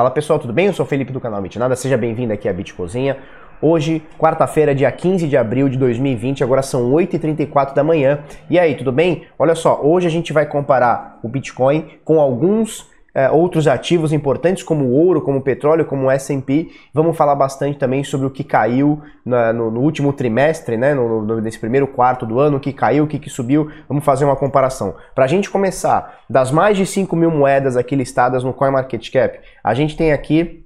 Fala pessoal, tudo bem? Eu sou o Felipe do canal Bitnada, seja bem-vindo aqui à Bit Cozinha. Hoje, quarta-feira, dia 15 de abril de 2020, agora são 8h34 da manhã. E aí, tudo bem? Olha só, hoje a gente vai comparar o Bitcoin com alguns é, outros ativos importantes como o ouro, como o petróleo, como o S&P. Vamos falar bastante também sobre o que caiu na, no, no, último trimestre, né, no, no, nesse primeiro quarto do ano, o que caiu, o que, que subiu. Vamos fazer uma comparação. Para a gente começar, das mais de 5 mil moedas aqui listadas no CoinMarketCap, a gente tem aqui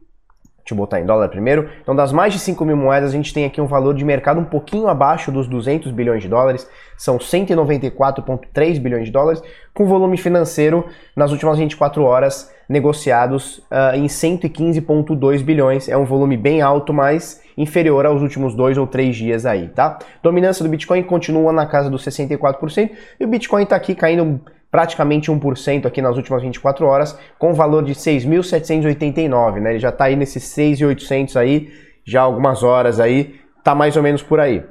Deixa eu botar em dólar primeiro. Então, das mais de 5 mil moedas, a gente tem aqui um valor de mercado um pouquinho abaixo dos 200 bilhões de dólares. São 194,3 bilhões de dólares, com volume financeiro nas últimas 24 horas negociados uh, em 115,2 bilhões. É um volume bem alto, mas inferior aos últimos dois ou três dias aí, tá? Dominância do Bitcoin continua na casa dos 64% e o Bitcoin está aqui caindo praticamente 1% aqui nas últimas 24 horas, com valor de 6.789, né? Ele já está aí nesses 6.800 aí, já algumas horas aí, tá mais ou menos por aí.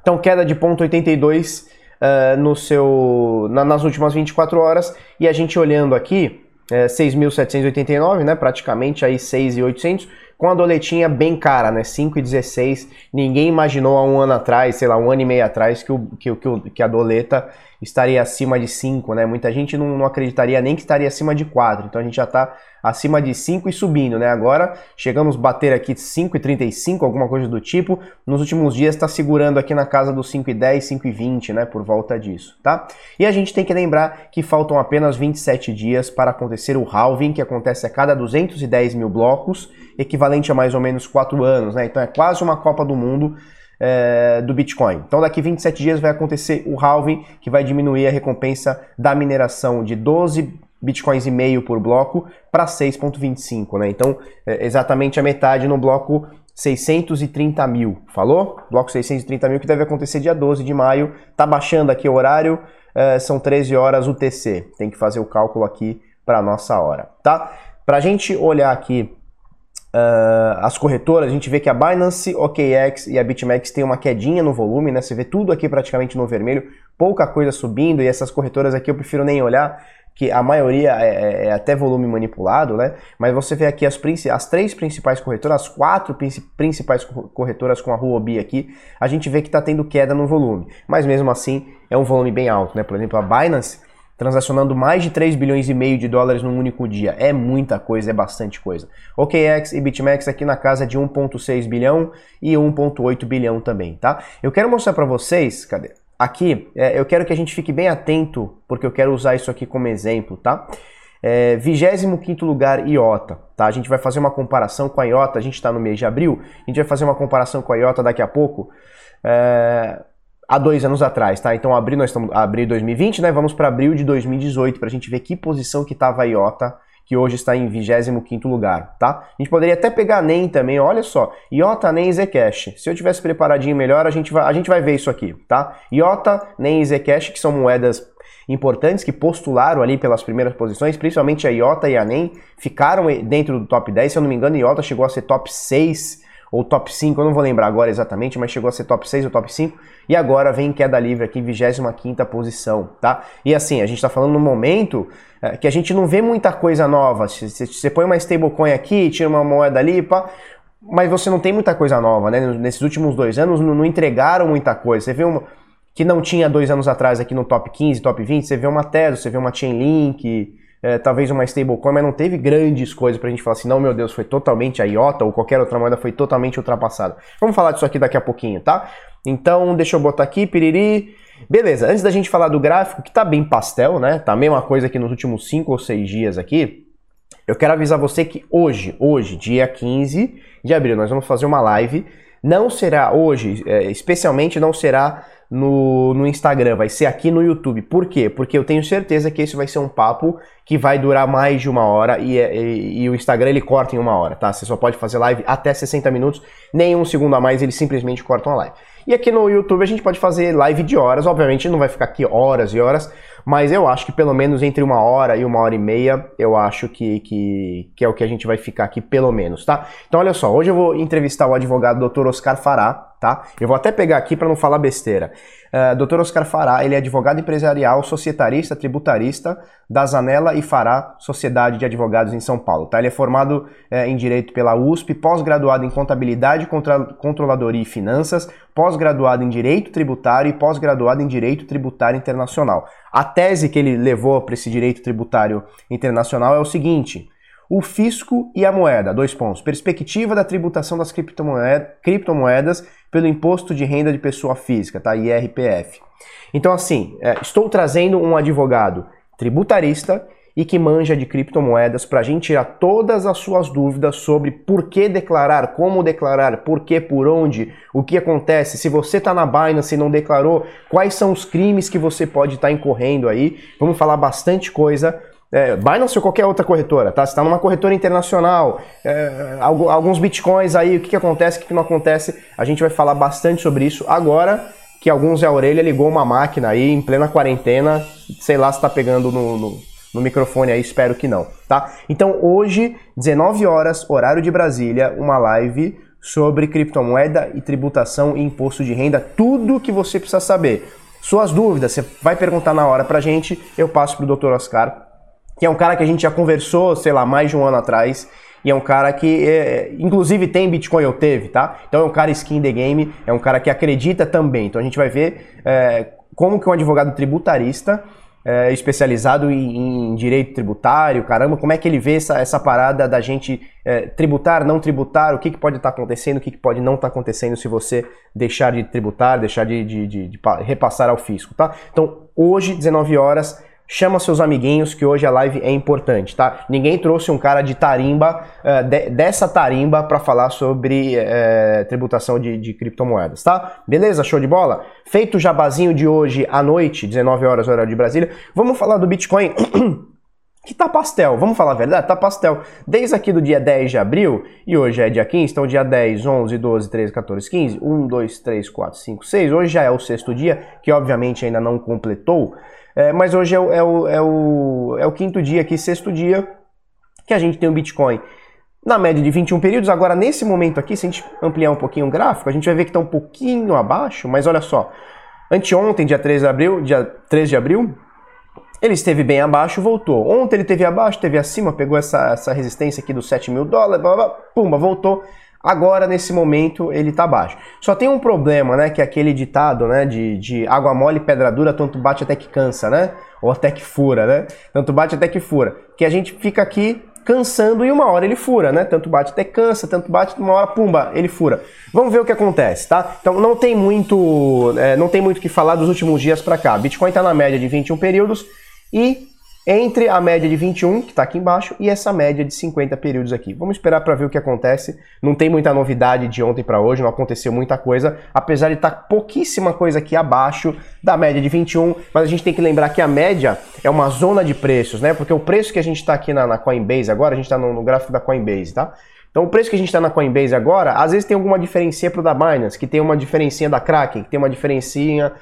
Então queda de 0,82 uh, eh, no seu na, nas últimas 24 horas e a gente olhando aqui, é, 6.789, né? Praticamente aí 6.800 com a doletinha bem cara, né? 5,16. Ninguém imaginou há um ano atrás, sei lá, um ano e meio atrás, que, o, que, que, que a doleta estaria acima de 5, né? Muita gente não, não, acreditaria nem que estaria acima de 4. Então a gente já está acima de 5 e subindo, né? Agora chegamos a bater aqui 5,35, alguma coisa do tipo. Nos últimos dias está segurando aqui na casa dos 5,10, 5,20, né? Por volta disso, tá? E a gente tem que lembrar que faltam apenas 27 dias para acontecer o halving, que acontece a cada 210 mil blocos, equivalente a mais ou menos 4 anos, né? Então é quase uma Copa do Mundo é, do Bitcoin. Então daqui 27 dias vai acontecer o halving, que vai diminuir a recompensa da mineração de 12 bitcoins e meio por bloco para 6.25, né? Então é exatamente a metade no bloco 630 mil, falou? Bloco 630 mil que deve acontecer dia 12 de maio. Tá baixando aqui o horário, é, são 13 horas UTC. Tem que fazer o cálculo aqui para nossa hora, tá? Para a gente olhar aqui Uh, as corretoras, a gente vê que a Binance, OKX e a BitMEX tem uma quedinha no volume, né? Você vê tudo aqui praticamente no vermelho, pouca coisa subindo, e essas corretoras aqui eu prefiro nem olhar, que a maioria é, é, é até volume manipulado, né? Mas você vê aqui as, as três principais corretoras, as quatro principais corretoras com a Huobi aqui, a gente vê que está tendo queda no volume. Mas mesmo assim, é um volume bem alto, né? Por exemplo, a Binance transacionando mais de 3 bilhões e meio de dólares num único dia. É muita coisa, é bastante coisa. OKX e BitMEX aqui na casa de 1.6 bilhão e 1.8 bilhão também, tá? Eu quero mostrar para vocês, cadê? Aqui, é, eu quero que a gente fique bem atento, porque eu quero usar isso aqui como exemplo, tá? É, 25 lugar IOTA, tá? A gente vai fazer uma comparação com a IOTA, a gente está no mês de abril, a gente vai fazer uma comparação com a IOTA daqui a pouco. É, há dois anos atrás, tá? Então abril nós estamos abril de 2020, né? Vamos para abril de 2018 para a gente ver que posição que estava a IOTA, que hoje está em 25 lugar, tá? A gente poderia até pegar NEM também, olha só, IOTA, NEM e Zcash. Se eu tivesse preparadinho melhor, a gente vai, a gente vai ver isso aqui, tá? IOTA, NEM e Zcash, que são moedas importantes que postularam ali pelas primeiras posições, principalmente a IOTA e a NEM, ficaram dentro do top 10, se eu não me engano, a IOTA chegou a ser top 6 ou top 5, eu não vou lembrar agora exatamente, mas chegou a ser top 6 ou top 5, e agora vem queda livre aqui em 25 posição, tá? E assim, a gente está falando no momento é, que a gente não vê muita coisa nova, você põe uma stablecoin aqui, tira uma moeda ali, pá, mas você não tem muita coisa nova, né? Nesses últimos dois anos não, não entregaram muita coisa, você vê uma que não tinha dois anos atrás aqui no top 15, top 20, você vê uma Tezos, você vê uma Chainlink, é, talvez uma stablecoin, mas não teve grandes coisas pra gente falar assim, não, meu Deus, foi totalmente a IOTA ou qualquer outra moeda foi totalmente ultrapassada. Vamos falar disso aqui daqui a pouquinho, tá? Então, deixa eu botar aqui, piriri. Beleza, antes da gente falar do gráfico, que tá bem pastel, né? Tá a mesma coisa aqui nos últimos 5 ou 6 dias aqui. Eu quero avisar você que hoje, hoje, dia 15 de abril, nós vamos fazer uma live. Não será hoje, é, especialmente não será no, no Instagram, vai ser aqui no YouTube. Por quê? Porque eu tenho certeza que esse vai ser um papo que vai durar mais de uma hora e, e, e, o Instagram ele corta em uma hora, tá? Você só pode fazer live até 60 minutos, nem um segundo a mais, eles simplesmente cortam a live. E aqui no YouTube a gente pode fazer live de horas, obviamente não vai ficar aqui horas e horas, mas eu acho que pelo menos entre uma hora e uma hora e meia, eu acho que, que, que é o que a gente vai ficar aqui pelo menos, tá? Então olha só, hoje eu vou entrevistar o advogado Dr. Oscar Fará, tá? Eu vou até pegar aqui para não falar besteira. Uh, Dr. Oscar Fará, ele é advogado empresarial, societarista, tributarista da Zanella e Fará Sociedade de Advogados em São Paulo, tá? Ele é formado uh, em Direito pela USP, pós-graduado em Contabilidade, contra, Controladoria e Finanças, pós-graduado em Direito Tributário e pós-graduado em Direito Tributário Internacional. A tese que ele levou para esse Direito Tributário Internacional é o seguinte o fisco e a moeda. Dois pontos. Perspectiva da tributação das criptomoedas pelo imposto de renda de pessoa física, tá? IRPF. Então, assim, é, estou trazendo um advogado tributarista e que manja de criptomoedas para a gente tirar todas as suas dúvidas sobre por que declarar, como declarar, por que, por onde, o que acontece, se você está na Binance e não declarou, quais são os crimes que você pode estar tá incorrendo aí. Vamos falar bastante coisa é, Binance ou qualquer outra corretora, tá? Você está numa corretora internacional, é, alguns bitcoins aí, o que, que acontece, o que, que não acontece, a gente vai falar bastante sobre isso agora que alguns é a orelha ligou uma máquina aí em plena quarentena, sei lá se está pegando no, no, no, microfone aí, espero que não, tá? Então hoje, 19 horas, horário de Brasília, uma live sobre criptomoeda e tributação e imposto de renda, tudo que você precisa saber. Suas dúvidas, você vai perguntar na hora pra gente, eu passo pro Dr. Oscar que é um cara que a gente já conversou, sei lá, mais de um ano atrás. E é um cara que, é, inclusive, tem Bitcoin ou teve, tá? Então é um cara skin the game, é um cara que acredita também. Então a gente vai ver é, como que um advogado tributarista é, especializado em, em, direito tributário, caramba, como é que ele vê essa, essa parada da gente é, tributar, não tributar, o que, que pode estar tá acontecendo, o que, que pode não estar tá acontecendo se você deixar de tributar, deixar de, de, de, de repassar ao fisco, tá? Então, hoje, 19 horas, chama seus amiguinhos que hoje a live é importante, tá? Ninguém trouxe um cara de tarimba, uh, de, dessa tarimba para falar sobre uh, tributação de, de, criptomoedas, tá? Beleza? Show de bola? Feito o jabazinho de hoje à noite, 19 horas horário de Brasília, vamos falar do Bitcoin. que tá pastel, vamos falar a verdade, tá pastel. Desde aqui do dia 10 de abril, e hoje é dia 15, então dia 10, 11, 12, 13, 14, 15, 1, 2, 3, 4, 5, 6, hoje já é o sexto dia, que obviamente ainda não completou, é, mas hoje é o, é, o, é, o, é o quinto dia aqui, sexto dia, que a gente tem o Bitcoin na média de 21 períodos. Agora, nesse momento aqui, se a gente ampliar um pouquinho o gráfico, a gente vai ver que está um pouquinho abaixo, mas olha só. Anteontem, dia 3 de abril, dia 3 de abril, ele esteve bem abaixo, voltou. Ontem ele esteve abaixo, esteve acima, pegou essa, essa resistência aqui dos 7 mil dólares, blá, blá, pumba, voltou. Agora, nesse momento, ele está baixo. Só tem um problema, né? Que é aquele ditado, né? De, de água mole, pedra dura, tanto bate até que cansa, né? Ou até que fura, né? Tanto bate até que fura. Que a gente fica aqui cansando e uma hora ele fura, né? Tanto bate até cansa, tanto bate, uma hora, pumba, ele fura. Vamos ver o que acontece, tá? Então não tem muito, é, não tem muito o que falar dos últimos dias para cá. Bitcoin está na média de 21 períodos e entre a média de 21, que está aqui embaixo, e essa média de 50 períodos aqui. Vamos esperar para ver o que acontece. Não tem muita novidade de ontem para hoje, não aconteceu muita coisa, apesar de estar tá pouquíssima coisa aqui abaixo da média de 21, mas a gente tem que lembrar que a média é uma zona de preços, né? Porque o preço que a gente está aqui na, na, Coinbase agora, a gente está no, no gráfico da Coinbase, tá? Então o preço que a gente está na Coinbase agora, às vezes tem alguma diferença para o da Binance, que tem uma diferencinha da Kraken, que tem uma diferencinha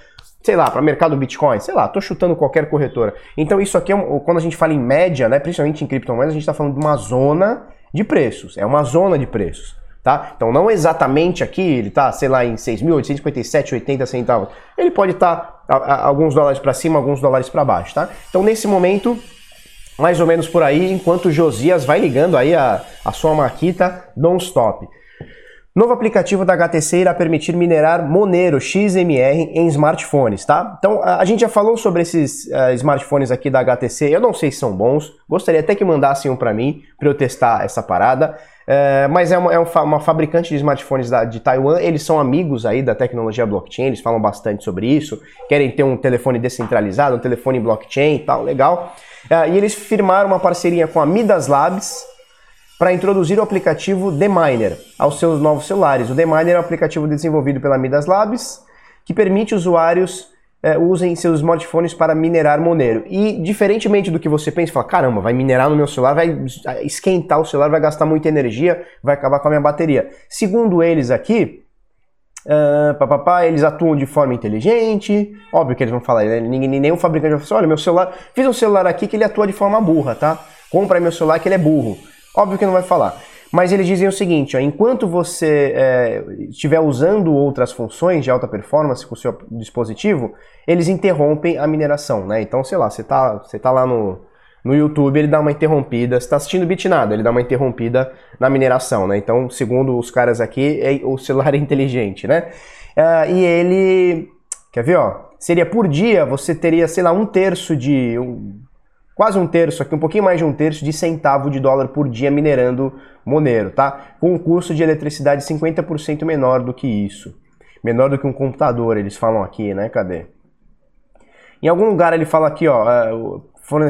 sei lá, para mercado Bitcoin, sei lá, tô chutando qualquer corretora. Então isso aqui é um, quando a gente fala em média, né, principalmente em criptomoedas, a gente está falando de uma zona de preços, é uma zona de preços. Tá? Então não exatamente aqui, ele está, sei lá, em 6.857,80 centavos. Ele pode estar tá, alguns dólares para cima, alguns dólares para baixo, tá? Então nesse momento, mais ou menos por aí, enquanto Josias vai ligando aí a, a sua maquita non-stop. Novo aplicativo da HTC irá permitir minerar Monero XMR em smartphones, tá? Então, a gente já falou sobre esses uh, smartphones aqui da HTC, eu não sei se são bons, gostaria até que mandassem um para mim, para eu testar essa parada, uh, mas é, uma, é uma, fabricante de smartphones da, de Taiwan, eles são amigos aí da tecnologia blockchain, eles falam bastante sobre isso, querem ter um telefone descentralizado, um telefone blockchain e tal, legal. Uh, e eles firmaram uma parceria com a Midas Labs, para introduzir o aplicativo The Miner aos seus novos celulares. O The Miner é um aplicativo desenvolvido pela Midas Labs que permite usuários é, usem seus smartphones para minerar Monero. E diferentemente do que você pensa, fala, caramba, vai minerar no meu celular, vai esquentar o celular, vai gastar muita energia, vai acabar com a minha bateria. Segundo eles aqui, uh, eles atuam de forma inteligente, óbvio que eles vão falar, né? Ninguém, nenhum fabricante vai falar assim, olha, meu celular, fiz um celular aqui que ele atua de forma burra, tá? Compra meu celular que ele é burro. Óbvio que não vai falar. Mas eles dizem o seguinte, ó, enquanto você é, estiver usando outras funções de alta performance com o seu dispositivo, eles interrompem a mineração, né? Então, sei lá, você tá, você tá lá no, no YouTube, ele dá uma interrompida, você está assistindo Bitnado, ele dá uma interrompida na mineração, né? Então, segundo os caras aqui, é, o celular é inteligente, né? Uh, e ele, quer ver, ó, seria por dia, você teria, sei lá, um terço de, um, quase um terço aqui, um pouquinho mais de um terço de centavo de dólar por dia minerando Monero, tá? Com um custo de eletricidade 50% menor do que isso. Menor do que um computador, eles falam aqui, né? Cadê? Em algum lugar ele fala aqui, ó, é,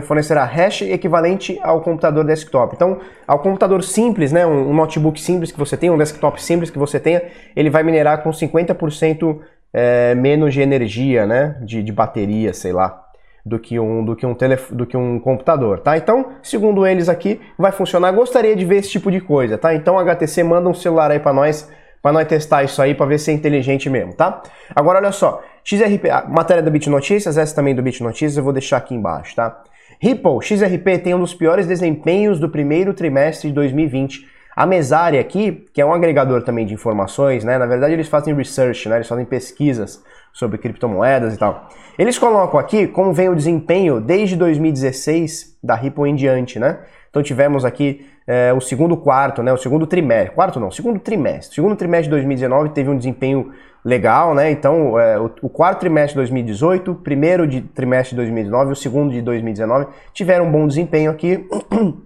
fornecerá hash equivalente ao computador desktop. Então, ao computador simples, né, um notebook simples que você tem, um desktop simples que você tenha, ele vai minerar com 50% é, menos de energia, né, de, de bateria, sei lá do que um do que um telef do que um computador, tá? Então, segundo eles aqui, vai funcionar. Gostaria de ver esse tipo de coisa, tá? Então, HTC manda um celular aí para nós, para nós testar isso aí para ver se é inteligente mesmo, tá? Agora olha só, XRP, a matéria da Bit Notícias, essa também do Bit Notícias, eu vou deixar aqui embaixo, tá? Ripple, XRP tem um dos piores desempenhos do primeiro trimestre de 2020. A Mesária aqui, que é um agregador também de informações, né? Na verdade, eles fazem research, né? Eles fazem pesquisas sobre criptomoedas e tal. Eles colocam aqui como vem o desempenho desde 2016 da Ripple em diante, né? Então tivemos aqui é, o segundo quarto, né? O segundo trimestre, quarto não, segundo trimestre. O segundo trimestre de 2019 teve um desempenho legal, né? Então é, o, o, quarto trimestre de 2018, primeiro de trimestre de 2019, o segundo de 2019 tiveram um bom desempenho aqui.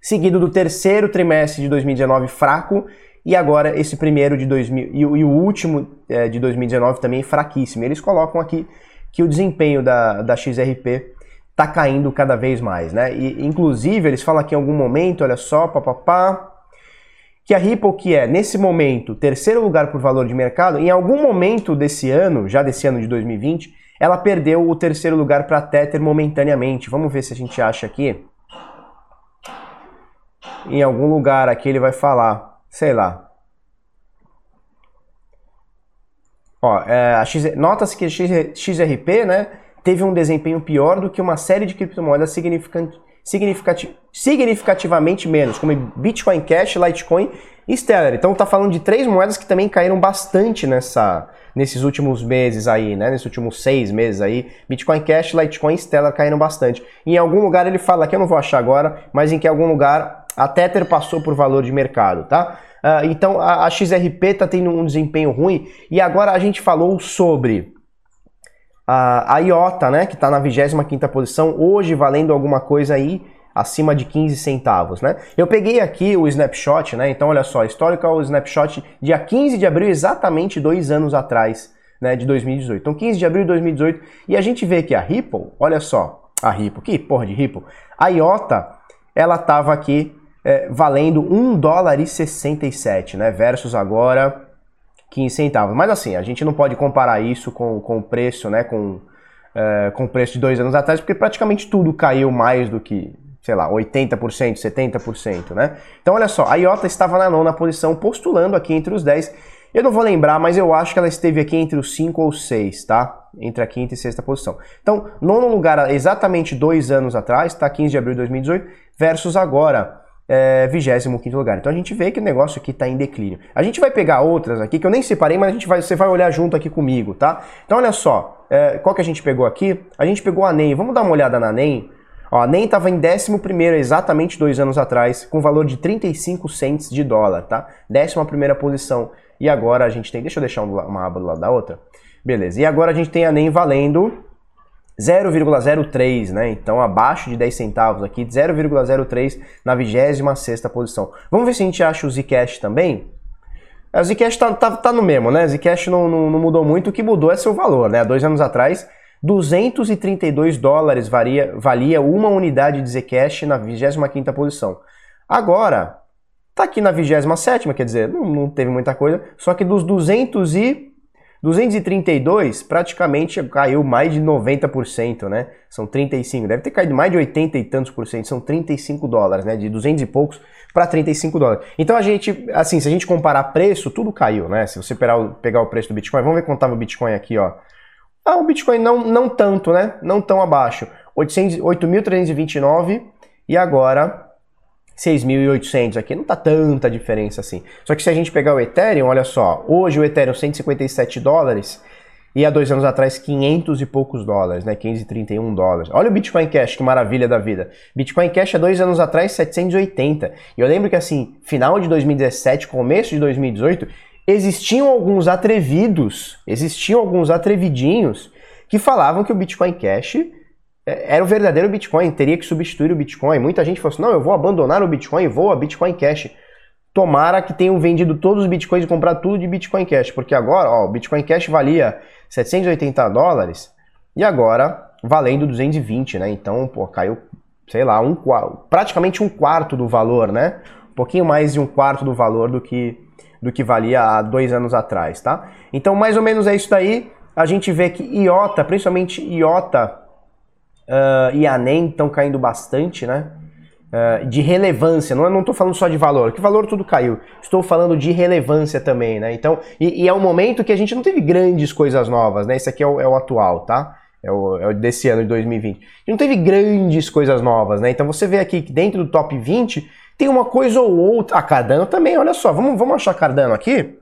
seguido do terceiro trimestre de 2019 fraco e agora esse primeiro de 2000 e, o último é, de 2019 também fraquíssimo. Eles colocam aqui que o desempenho da, da XRP está caindo cada vez mais, né? E inclusive eles falam aqui em algum momento, olha só, papapá, que a Ripple, que é nesse momento terceiro lugar por valor de mercado, em algum momento desse ano, já desse ano de 2020, ela perdeu o terceiro lugar para Tether momentaneamente. Vamos ver se a gente acha aqui. Em algum lugar aqui ele vai falar sei lá. Ó, é, nota-se que a XRP, né, teve um desempenho pior do que uma série de criptomoedas significant, significati, significativamente menos, como Bitcoin Cash, Litecoin Stellar. Então tá falando de três moedas que também caíram bastante nessa, nesses últimos meses aí, né? Nesses últimos seis meses aí. Bitcoin Cash, Litecoin e Stellar caíram bastante. Em algum lugar ele fala, que eu não vou achar agora, mas em que algum lugar a Tether passou por valor de mercado, tá? Uh, então a, a XRP está tendo um desempenho ruim e agora a gente falou sobre a, a IOTA, né, que está na 25ª posição, hoje valendo alguma coisa aí acima de 15 centavos, né? Eu peguei aqui o snapshot, né? Então olha só, historical snapshot dia 15 de abril, exatamente dois anos atrás, né, de 2018. Então 15 de abril de 2018 e a gente vê que a Ripple, olha só, a Ripple, que porra de Ripple, a IOTA, ela estava aqui é, valendo 1 dólar e 67, né? Versus agora 15 centavos. Mas assim, a gente não pode comparar isso com, com o preço, né? Com, é, com o preço de dois anos atrás, porque praticamente tudo caiu mais do que, sei lá, 80%, 70%, né? Então olha só, a IOTA estava na nona posição, postulando aqui entre os 10. Eu não vou lembrar, mas eu acho que ela esteve aqui entre os 5 ou 6, tá? Entre a quinta e sexta posição. Então, nono lugar exatamente dois anos atrás, tá? 15 de abril de 2018, versus agora, é, 25 lugar. Então a gente vê que o negócio aqui está em declínio. A gente vai pegar outras aqui que eu nem separei, mas a gente vai, você vai olhar junto aqui comigo, tá? Então olha só, é, qual que a gente pegou aqui? A gente pegou a NEM. Vamos dar uma olhada na NEM. Ó, a NEM estava em 11 exatamente dois anos atrás, com valor de 35 cents de dólar, tá? 11 posição. E agora a gente tem. Deixa eu deixar uma aba do lado da outra. Beleza. E agora a gente tem a NEM valendo 0,03, né? Então abaixo de 10 centavos aqui, 0,03 na 26 posição. Vamos ver se a gente acha o Zcash também. É, o Zcash tá, tá, tá no mesmo, né? Zcash não, não, não, mudou muito, o que mudou é seu valor, né? Dois anos atrás, 232 dólares varia, valia uma unidade de Zcash na 25 posição. Agora, tá aqui na 27 quer dizer, não, não teve muita coisa, só que dos 200 e 232 praticamente caiu mais de 90%, né? São 35, deve ter caído mais de 80 e tantos por cento, são 35 dólares, né? De 200 e poucos para 35 dólares. Então a gente, assim, se a gente comparar preço, tudo caiu, né? Se você pegar o, pegar o preço do Bitcoin, vamos ver quanto estava o Bitcoin aqui, ó. Ah, o Bitcoin não, não tanto, né? Não tão abaixo. 8.329 e agora 6.800 aqui, não tá tanta diferença assim. Só que se a gente pegar o Ethereum, olha só, hoje o Ethereum 157 dólares e há dois anos atrás 500 e poucos dólares, né, 531 dólares. Olha o Bitcoin Cash, que maravilha da vida. Bitcoin Cash há dois anos atrás 780. E eu lembro que assim, final de 2017, começo de 2018, existiam alguns atrevidos, existiam alguns atrevidinhos que falavam que o Bitcoin Cash é, era o verdadeiro Bitcoin, teria que substituir o Bitcoin. Muita gente falou assim: não, eu vou abandonar o Bitcoin vou a Bitcoin Cash. Tomara que tenham vendido todos os Bitcoins e comprado tudo de Bitcoin Cash, porque agora ó, o Bitcoin Cash valia 780 dólares e agora valendo 220, né? Então, pô, caiu, sei lá, um, praticamente um quarto do valor, né? Um pouquinho mais de um quarto do valor do que, do que valia há dois anos atrás, tá? Então, mais ou menos é isso daí. A gente vê que IOTA, principalmente IOTA, uh, e a NEM estão caindo bastante, né? Uh, de relevância, não estou falando só de valor, que valor tudo caiu, estou falando de relevância também, né? Então, e, e, é um momento que a gente não teve grandes coisas novas, né? Esse aqui é o, é o atual, tá? É o, é o, desse ano de 2020. E não teve grandes coisas novas, né? Então você vê aqui que dentro do top 20 tem uma coisa ou outra. A Cardano também, olha só, vamos, vamos achar Cardano aqui?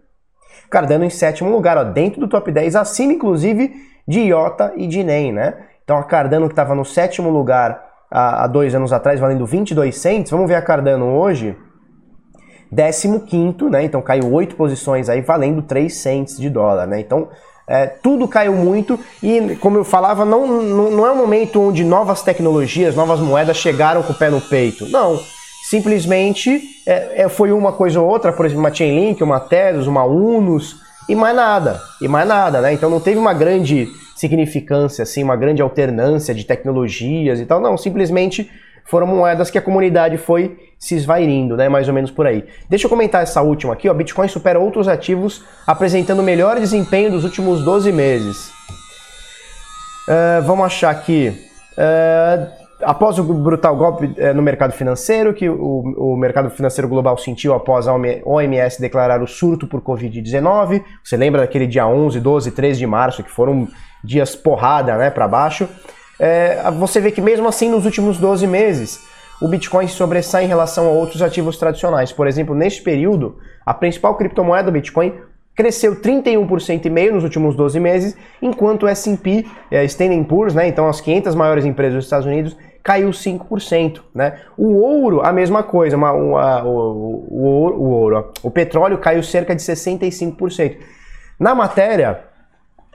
Cardano em sétimo lugar, ó, dentro do top 10, acima inclusive de IOTA e de NEM, né? Então a Cardano que estava no sétimo lugar há, há, dois anos atrás, valendo 22 cents, vamos ver a Cardano hoje, 15 né? Então caiu oito posições aí, valendo 3 cents de dólar, né? Então é, tudo caiu muito e, como eu falava, não, não, não é um momento onde novas tecnologias, novas moedas chegaram com o pé no peito. Não. Simplesmente é, é, foi uma coisa ou outra, por exemplo, uma Chainlink, uma Tesos, uma Unos, e mais nada. E mais nada, né? Então não teve uma grande significância, assim, uma grande alternância de tecnologias e tal. Não, simplesmente foram moedas que a comunidade foi se esvairindo, né? Mais ou menos por aí. Deixa eu comentar essa última aqui, ó. Bitcoin supera outros ativos apresentando melhor desempenho dos últimos 12 meses. Uh, vamos achar aqui. Uh, após o brutal golpe é, no mercado financeiro, que o, o, mercado financeiro global sentiu após a OMS declarar o surto por Covid-19, você lembra daquele dia 11, 12, 13 de março, que foram dias porrada né, para baixo, é, você vê que mesmo assim nos últimos 12 meses o Bitcoin sobressai em relação a outros ativos tradicionais. Por exemplo, neste período, a principal criptomoeda Bitcoin cresceu 31% e meio nos últimos 12 meses, enquanto o S&P, é, Standard Poor's, né, então as 500 maiores empresas dos Estados Unidos, caiu 5%. Né? O ouro, a mesma coisa, uma, uma, o, o, o, ouro, o petróleo caiu cerca de 65%. Na matéria,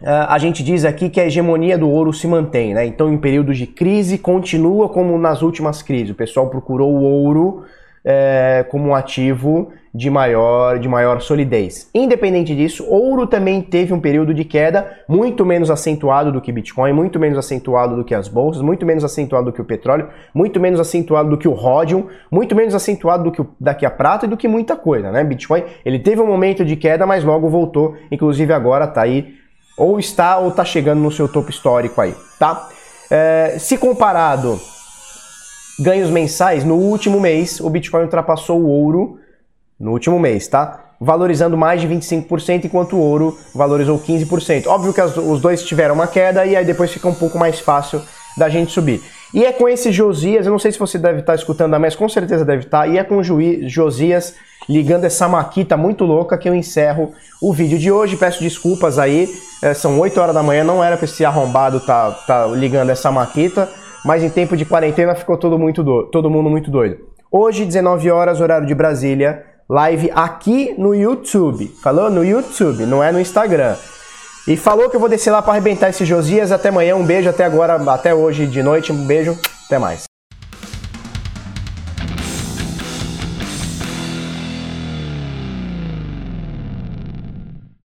a gente diz aqui que a hegemonia do ouro se mantém, né? Então, em períodos de crise, continua como nas últimas crises. O pessoal procurou o ouro é, como um ativo de maior, de maior solidez. Independente disso, ouro também teve um período de queda muito menos acentuado do que Bitcoin, muito menos acentuado do que as bolsas, muito menos acentuado do que o petróleo, muito menos acentuado do que o Rhodium, muito menos acentuado do que, o, daqui a prata e do que muita coisa, né? Bitcoin, ele teve um momento de queda, mas logo voltou, inclusive agora tá aí, ou está ou tá chegando no seu topo histórico aí, tá? É, se comparado ganhos mensais, no último mês o Bitcoin ultrapassou o ouro no último mês, tá? Valorizando mais de 25%, enquanto o ouro valorizou 15%. Óbvio que as, os dois tiveram uma queda e aí depois fica um pouco mais fácil da gente subir. E é com esse Josias, eu não sei se você deve estar escutando, mas com certeza deve estar, e é com o Josias ligando essa maquita muito louca que eu encerro o vídeo de hoje. Peço desculpas aí, é, são 8 horas da manhã, não era para esse arrombado tá, tá ligando essa maquita mas em tempo de quarentena ficou todo, muito do... todo mundo muito doido. Hoje, 19 horas, horário de Brasília, live aqui no YouTube. Falou? No YouTube, não é no Instagram. E falou que eu vou descer lá para arrebentar esse Josias. Até amanhã, um beijo, até agora, até hoje de noite, um beijo, até mais.